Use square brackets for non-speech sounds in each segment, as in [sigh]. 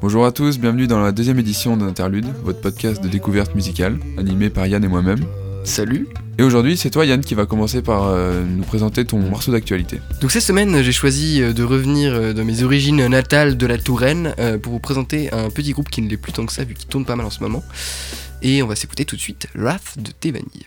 Bonjour à tous, bienvenue dans la deuxième édition d'Interlude, votre podcast de découverte musicale, animé par Yann et moi-même. Salut Et aujourd'hui, c'est toi Yann qui va commencer par euh, nous présenter ton morceau d'actualité. Donc cette semaine, j'ai choisi euh, de revenir euh, dans mes origines natales de la Touraine euh, pour vous présenter un petit groupe qui ne l'est plus tant que ça vu qu'il tourne pas mal en ce moment. Et on va s'écouter tout de suite Wrath de Tevani.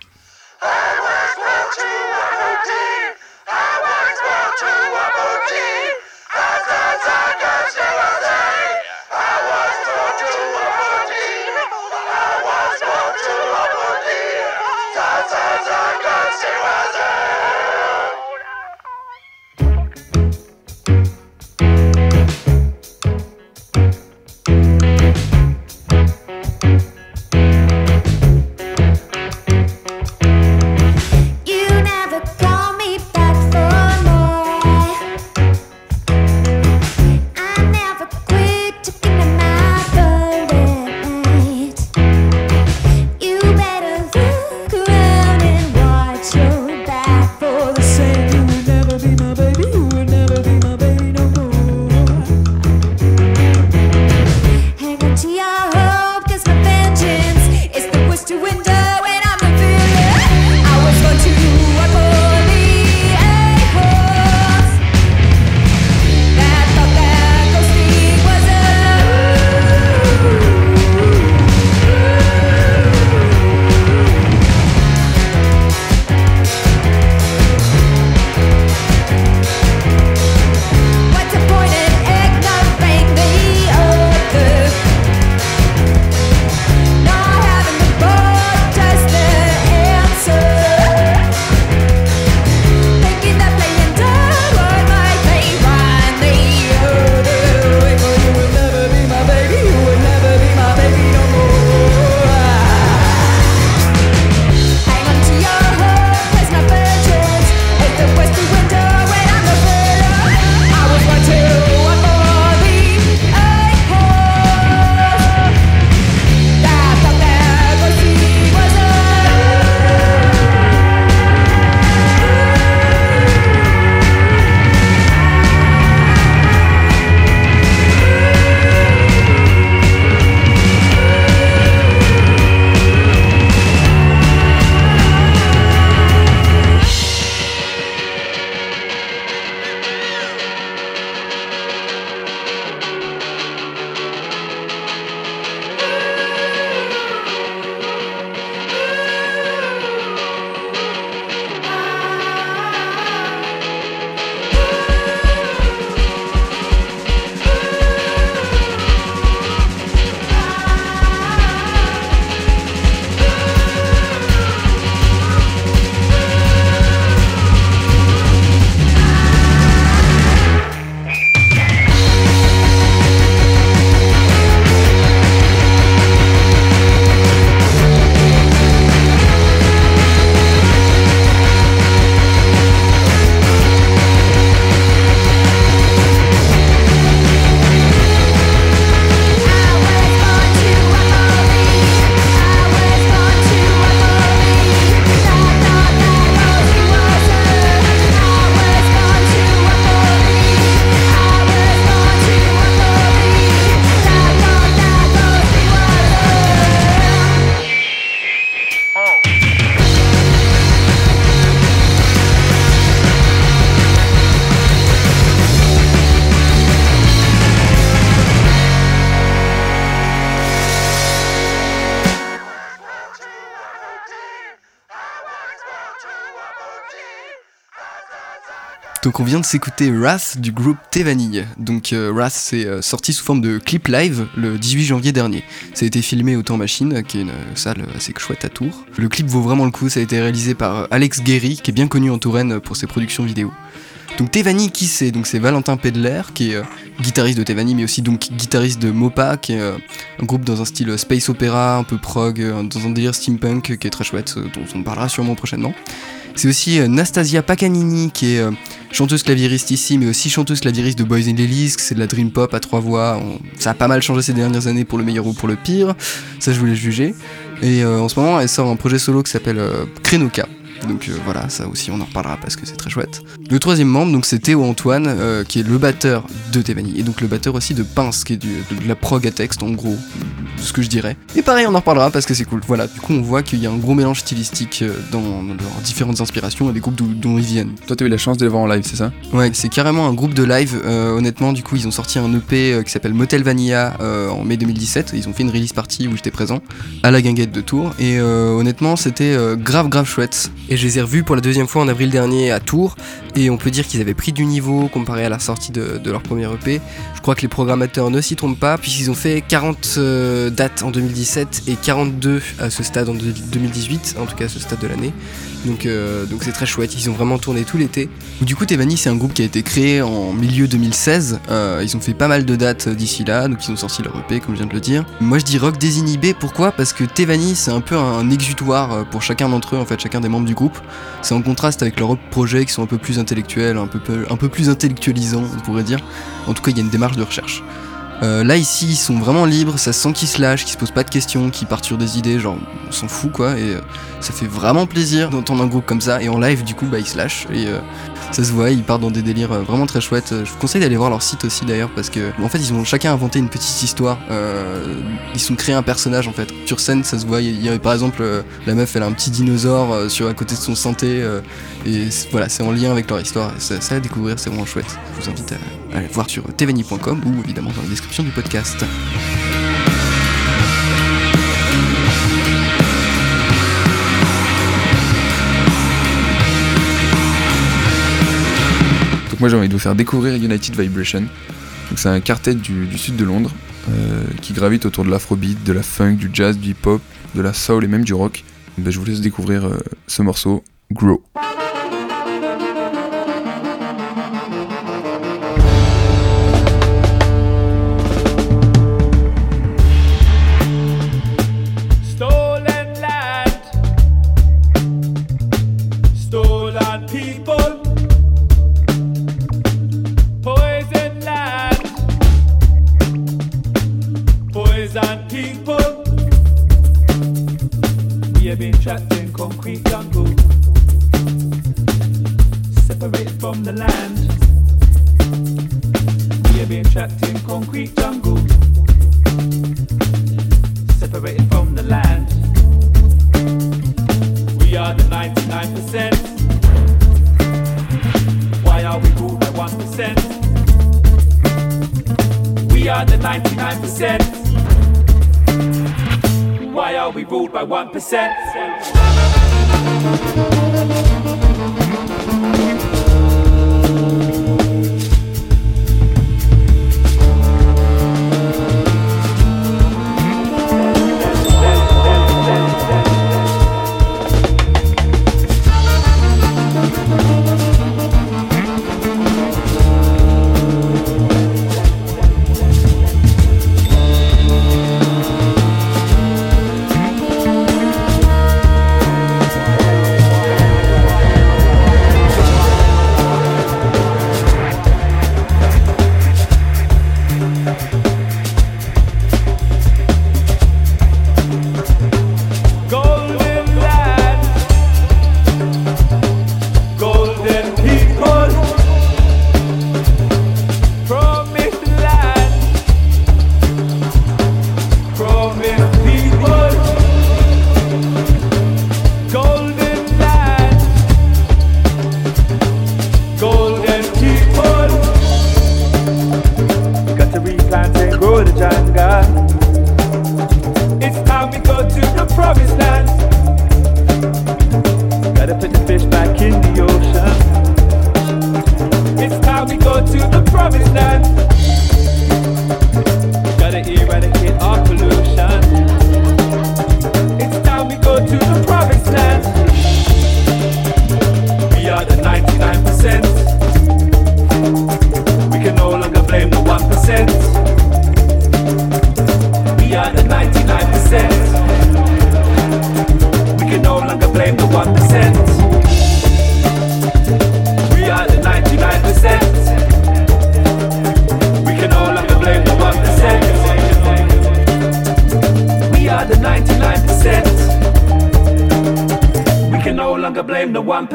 Donc on vient de s'écouter Wrath du groupe T-Vanille. Donc euh, Wrath c'est euh, sorti sous forme de clip live le 18 janvier dernier. Ça a été filmé au Temps Machine, qui est une euh, salle assez chouette à Tours. Le clip vaut vraiment le coup, ça a été réalisé par euh, Alex Guéry, qui est bien connu en Touraine pour ses productions vidéo. Donc T-Vanille qui c'est? Donc c'est Valentin Pedler, qui est euh, guitariste de T-Vanille, mais aussi donc guitariste de Mopa, qui est euh, un groupe dans un style space opéra, un peu prog, euh, dans un délire steampunk, qui est très chouette, euh, dont on parlera sûrement prochainement. C'est aussi euh, Nastasia Pacanini, qui est euh, chanteuse clavieriste ici, mais aussi chanteuse clavieriste de Boys in Lilies, c'est de la dream pop à trois voix. Ça a pas mal changé ces dernières années pour le meilleur ou pour le pire, ça je voulais juger. Et euh, en ce moment, elle sort un projet solo qui s'appelle Krenoka. Donc euh, voilà, ça aussi on en reparlera parce que c'est très chouette. Le troisième membre, donc c'est Théo Antoine, euh, qui est le batteur de Tevani, et donc le batteur aussi de Pince, qui est du- de, la prog à texte en gros, ce que je dirais. Et pareil, on en reparlera parce que c'est cool. Voilà, du coup on voit qu'il y a un gros mélange stylistique euh, dans, dans leurs différentes inspirations et des groupes dont ils viennent. Toi, t'as eu la chance de les voir en live, c'est ça? Ouais, c'est carrément un groupe de live. euh, honnêtement, du coup, ils ont sorti un EP qui s'appelle Motel Vanilla en mai 2017. Ils ont fait une release party où j'étais présent à la guinguette de Tours. Et honnêtement, c'était grave, grave chouette. Et je les ai revus pour la deuxième fois en avril dernier à Tours. Et on peut dire qu'ils avaient pris du niveau comparé à la sortie de, leur premier EP. Je crois que les programmateurs ne s'y trompent pas, puisqu'ils ont fait 40 euh, dates en 2017 et 42 à ce stade en 2018, en tout cas à ce stade de l'année. Donc euh, donc c'est très chouette, ils ont vraiment tourné tout l'été. Du coup, Tevani, c'est un groupe qui a été créé en milieu 2016. Euh, ils ont fait pas mal de dates d'ici là, donc ils ont sorti leur EP, comme je viens de le dire. Moi, je dis rock désinhibé, pourquoi? Parce que Tevani, c'est un peu un exutoire pour chacun d'entre eux, en fait, chacun des membres du groupe. C'est en contraste avec leurs projets qui sont un peu plus intellectuels, un peu, un peu plus intellectualisants, on pourrait dire. En tout cas, il y a une démarche de recherche. Euh, là ici ils sont vraiment libres, ça se sent qu'ils se lâchent, qu'ils se posent pas de questions, qu'ils partent sur des idées, genre on s'en fout quoi, et euh, ça fait vraiment plaisir d'entendre un groupe comme ça, et en live du coup bah ils se lâchent, et euh, ça se voit, ils partent dans des délires euh, vraiment très chouettes. Euh, Je vous conseille d'aller voir leur site aussi d'ailleurs, parce que en fait ils ont chacun inventé une petite histoire, Euh, ils se sont créés un personnage en fait. Sur scène ça se voit, il y a par exemple la meuf elle a un petit dinosaure sur à côté de son santé, et voilà c'est en lien avec leur histoire, ça, à découvrir c'est vraiment chouette. Je vous invite à, aller voir sur tveni.com ou évidemment dans la description du podcast. Moi j'ai envie de vous faire découvrir United Vibration. C'est un quartet du, sud de Londres euh, qui gravite autour de l'afrobeat, de la funk, du jazz, du hip-hop, de la soul et même du rock. Ben, je vous laisse découvrir euh, ce morceau, Grow. Are the 99%. Why are we ruled by 1%?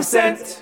cent.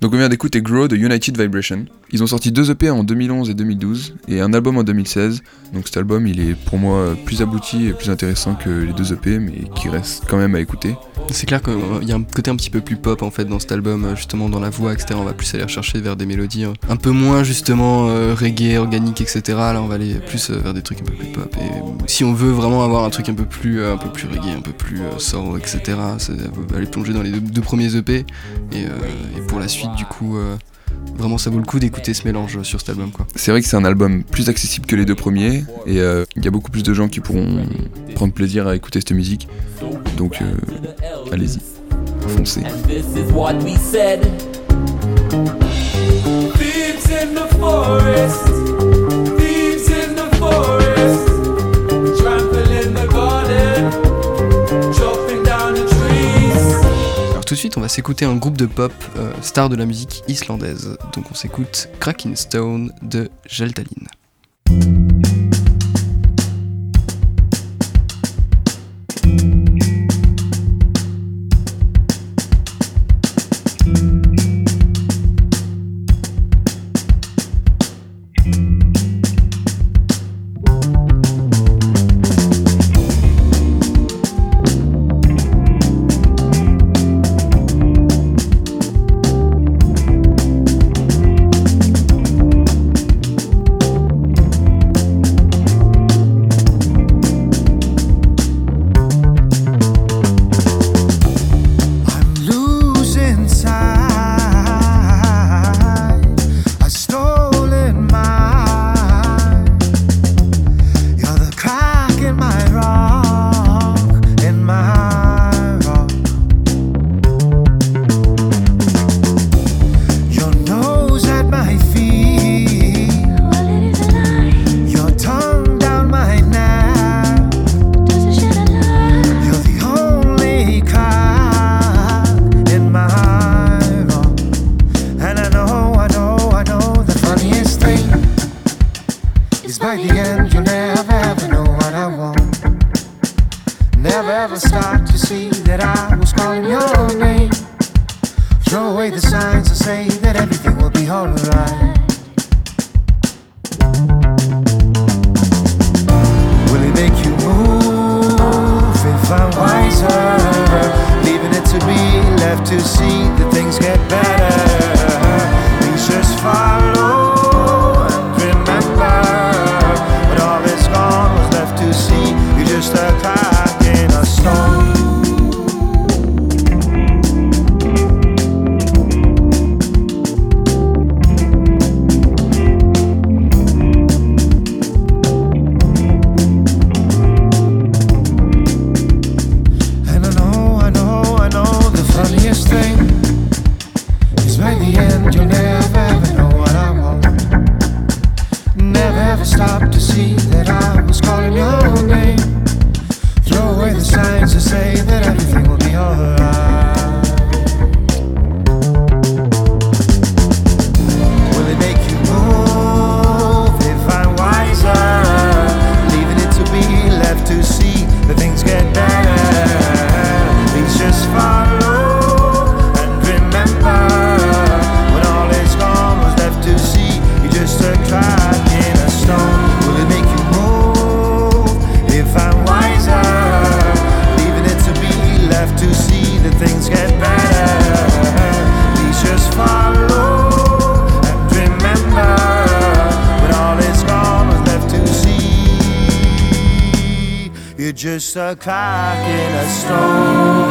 Donc on vient d'écouter Grow de United Vibration. Ils ont sorti deux EP en 2011 et 2012 et un album en 2016. Donc cet album il est pour moi plus abouti et plus intéressant que les deux EP mais qui reste quand même à écouter. C'est clair qu'il y a un côté un petit peu plus pop en fait dans cet album, justement dans la voix, etc. On va plus aller rechercher vers des mélodies euh, un peu moins justement euh, reggae, organique, etc. Là on va aller plus euh, vers des trucs un peu plus pop. Et si on veut vraiment avoir un truc un peu plus, euh, un peu plus reggae, un peu plus soul, etc. C'est euh, aller plonger dans les deux, premiers EP. Et pour la suite du coup, euh, vraiment ça vaut le coup d'écouter ce mélange sur cet album quoi. C'est vrai que c'est un album plus accessible que les deux premiers et euh, il y a beaucoup plus de gens qui pourront prendre plaisir à écouter cette musique. Donc euh, allez-y, foncez. S'écouter un groupe de pop euh, star de la musique islandaise. Donc on s'écoute Cracking Stone de Geltalin. A clock in a stone.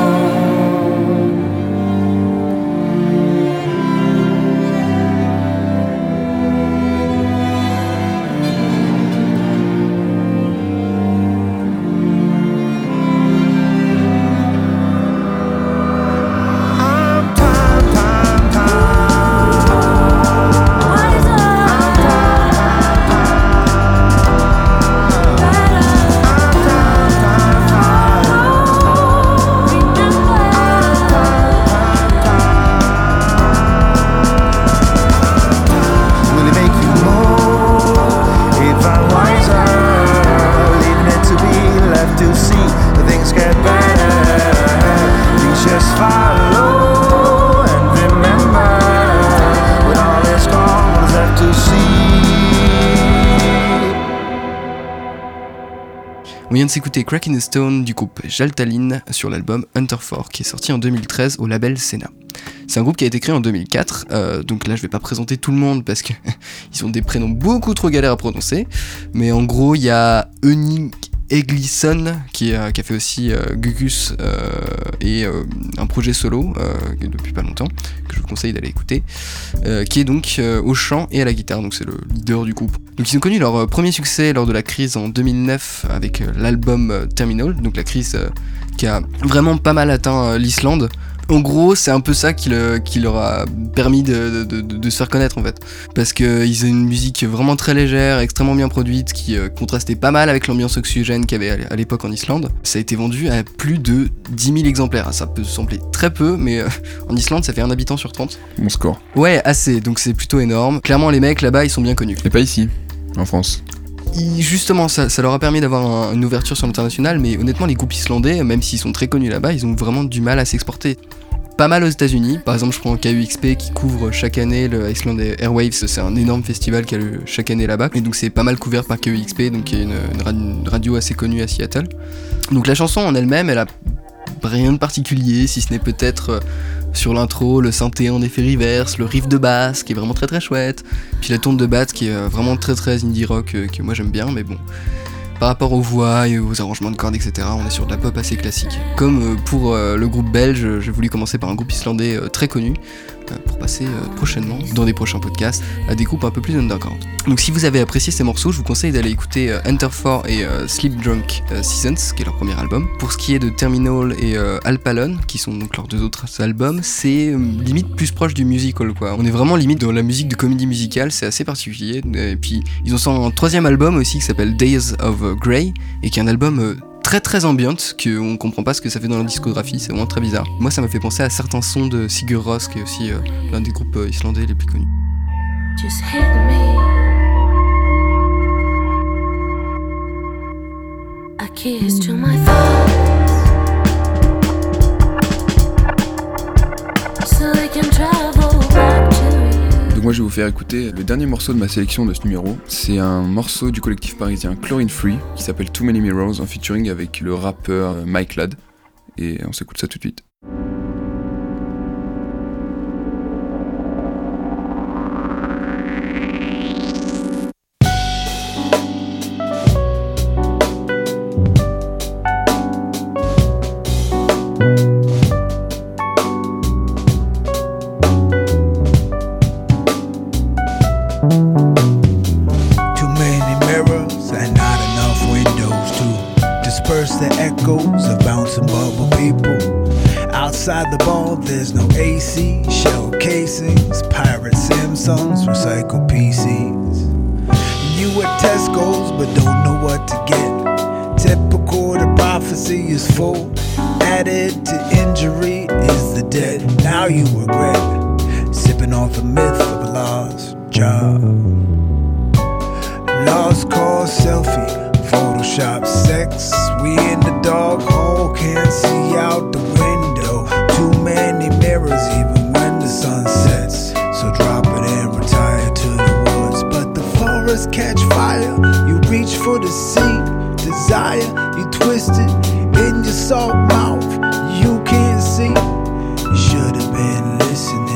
De s'écouter Crack in the Stone du groupe Jaltaline sur l'album Hunter 4 qui est sorti en 2013 au label Senna. C'est un groupe qui a été créé en 2004, euh, donc là je vais pas présenter tout le monde parce que [laughs] ils ont des prénoms beaucoup trop galères à prononcer, mais en gros il y a Eunice Eglisson qui, a- qui a fait aussi euh, Gugus euh, et euh, un projet solo euh, depuis pas longtemps que je vous conseille d'aller écouter, euh, qui est donc euh, au chant et à la guitare, donc c'est le leader du groupe. Donc ils ont connu leur euh, premier succès lors de la crise en 2009 avec euh, l'album euh, Terminal, donc la crise euh, qui a vraiment pas mal atteint euh, l'Islande. En gros, c'est un peu ça qui, le- qui leur a permis de, de- de- de se faire connaître en fait. Parce qu'ils ont une musique vraiment très légère, extrêmement bien produite, qui euh, contrastait pas mal avec l'ambiance oxygène qu'il y avait à l'époque en Islande. Ça a été vendu à plus de 10 000 exemplaires. Ça peut sembler très peu, mais euh, en Islande, ça fait un habitant sur 30. Bon score. Ouais, assez, donc c'est plutôt énorme. Clairement, les mecs là-bas, ils sont bien connus. Et pas ici, en France. Justement, ça, leur a permis d'avoir un- une ouverture sur l'international, mais honnêtement, les groupes islandais, même s'ils sont très connus là-bas, ils ont vraiment du mal à s'exporter. Pas mal aux États-Unis, par exemple, je prends KUXP qui couvre chaque année le Iceland Airwaves, c'est un énorme festival qui a lieu chaque année là-bas, et donc c'est pas mal couvert par KUXP, donc qui est une, une radio assez connue à Seattle. Donc la chanson en elle-même, elle a rien de particulier, si ce n'est peut-être euh, sur l'intro, le synthé en effet reverse, le riff de basse qui est vraiment très très chouette, puis la tourne de batte qui est euh, vraiment très très indie rock euh, que moi j'aime bien, mais bon. Par rapport aux voix et aux arrangements de cordes, etc., on est sur de la pop assez classique. Comme euh, pour le groupe belge, j'ai voulu commencer par un groupe islandais très connu, pour passer euh, prochainement, dans des prochains podcasts, à des groupes un peu plus underground. Donc si vous avez apprécié ces morceaux, je vous conseille d'aller écouter euh, Enter 4 et euh, Sleep Drunk Seasons, qui est leur premier album. Pour ce qui est de Terminal et Alpalon, qui sont donc leurs deux autres albums, c'est limite plus proche du musical quoi. On est vraiment limite dans la musique de comédie musicale, c'est assez particulier. Et puis ils ont sorti un troisième album aussi qui s'appelle Days of Grey, et qui est un album très très ambiante, qu'on comprend pas ce que ça fait dans leur discographie, c'est vraiment très bizarre. Moi ça m'a fait penser à certains sons de Sigur Rós, qui est aussi euh, l'un des groupes euh, islandais les plus connus. Donc moi je vais vous faire écouter le dernier morceau de ma sélection de ce numéro. C'est un morceau du collectif parisien Chlorine Free qui s'appelle Too Many Mirrors en featuring avec le rappeur euh, Mike Ladd. Et on s'écoute ça tout de suite. The ball, there's no AC, shell casings, pirate Samsungs, recycled PCs. You at Tesco's, but don't know what to get. Typical, the prophecy is full. Added to injury is the debt. Now you regret sipping off the myth of a lost job. desire. You twisted in your soft mouth. You can't see. You should have been listening.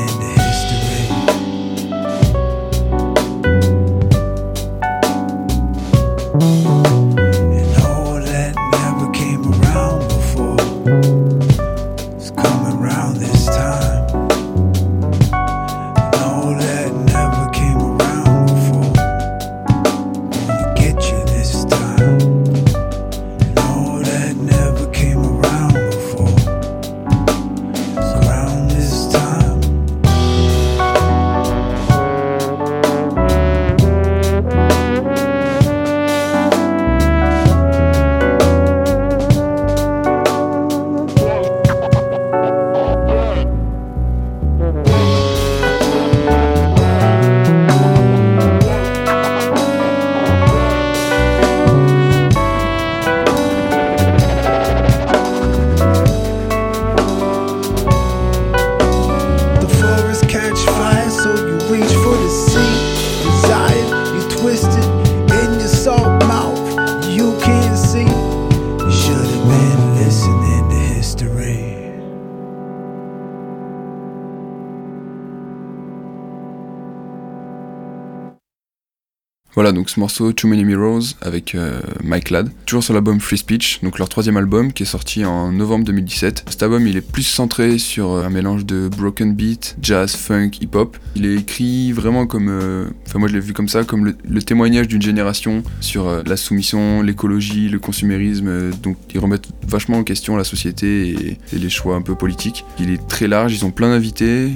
Voilà, donc ce morceau Too Many Mirrors avec euh, Mike Ladd, toujours sur l'album Free Speech, donc leur troisième album qui est sorti en novembre 2017. Cet album il est plus centré sur euh, un mélange de broken beat, jazz, funk, hip-hop. Il est écrit vraiment comme, euh, enfin moi je l'ai vu comme ça, comme le, témoignage d'une génération sur la soumission, l'écologie, le consumérisme. donc ils remettent vachement en question la société et, les choix un peu politiques. Il est très large, ils ont plein d'invités,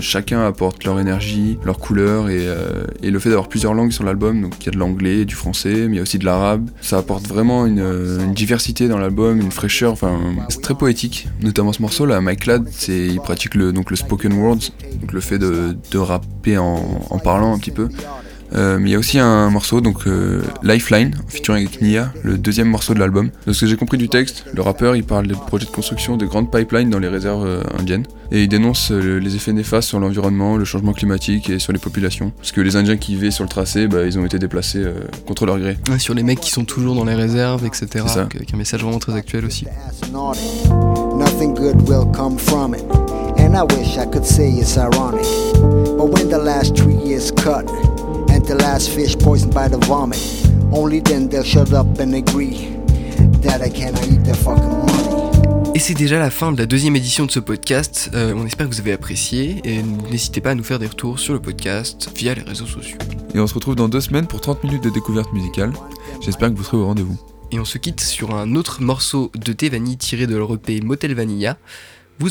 chacun apporte leur énergie, leur couleur et le fait d'avoir plusieurs langues sur l'album, donc il y a de l'anglais, du français, mais il y a aussi de l'arabe. Ça apporte vraiment une, euh, une diversité dans l'album, une fraîcheur, enfin c'est très poétique. Notamment ce morceau là, Mike Ladd, c'est il pratique le donc le spoken words, donc le fait de, de rapper en, en parlant un petit peu. Euh, mais il y a aussi un morceau, donc euh, Lifeline, featuring avec Nia, le deuxième morceau de l'album. De ce que j'ai compris du texte, le rappeur il parle des projets de construction de grandes pipelines dans les réserves euh, indiennes et il dénonce euh, les effets néfastes sur l'environnement, le changement climatique et sur les populations. Parce que les Indiens qui vivaient sur le tracé, bah, ils ont été déplacés euh, contre leur gré. Ouais, sur les mecs qui sont toujours dans les réserves, etc. C'est ça. Donc, Avec un message vraiment très actuel aussi. astronaut. Nothing good will come from it. And I wish I could say it's ironic. But when the last tree is cut and the last fish poisoned by the vomit, only then they'll shut up and agree that I cannot eat their fucking money. Et c'est déjà la fin de la deuxième édition de ce podcast. Euh, on espère que vous avez apprécié et n'hésitez pas à nous faire des retours sur le podcast via les réseaux sociaux. Et on se retrouve dans deux semaines pour 30 minutes de découverte musicale. J'espère que vous serez au rendez-vous. Et on se quitte sur un autre morceau de Tevani tiré de leur EP Motel Vanilla, Vous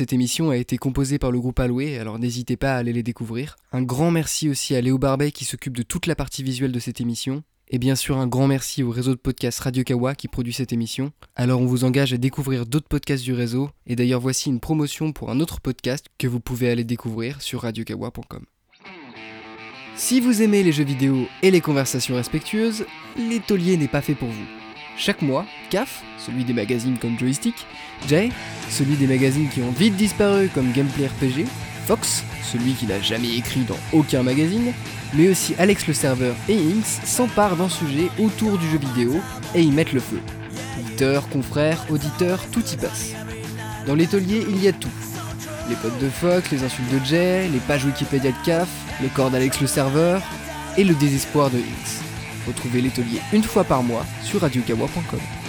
cette émission a été composée par le groupe Aloué, alors n'hésitez pas à aller les découvrir. Un grand merci aussi à Léo Barbet qui s'occupe de toute la partie visuelle de cette émission. Et bien sûr un grand merci au réseau de podcasts Radio Kawa qui produit cette émission. Alors on vous engage à découvrir d'autres podcasts du réseau. Et d'ailleurs voici une promotion pour un autre podcast que vous pouvez aller découvrir sur radiokawa.com. Si vous aimez les jeux vidéo et les conversations respectueuses, l'étolier n'est pas fait pour vous. Chaque mois, CAF, celui des magazines comme Joystick, Jay, celui des magazines qui ont vite disparu comme Gameplay RPG, Fox, celui qui n'a jamais écrit dans aucun magazine, mais aussi Alex le serveur et Inks s'emparent d'un sujet autour du jeu vidéo et y mettent le feu. Lecteurs, confrères, auditeurs, tout y passe. Dans l'étolier, il y a tout. Les potes de Fox, les insultes de Jay, les pages Wikipédia de CAF, le corps d'Alex le serveur et le désespoir de Inks. Retrouvez l'étolier une fois par mois sur radiokawa.com.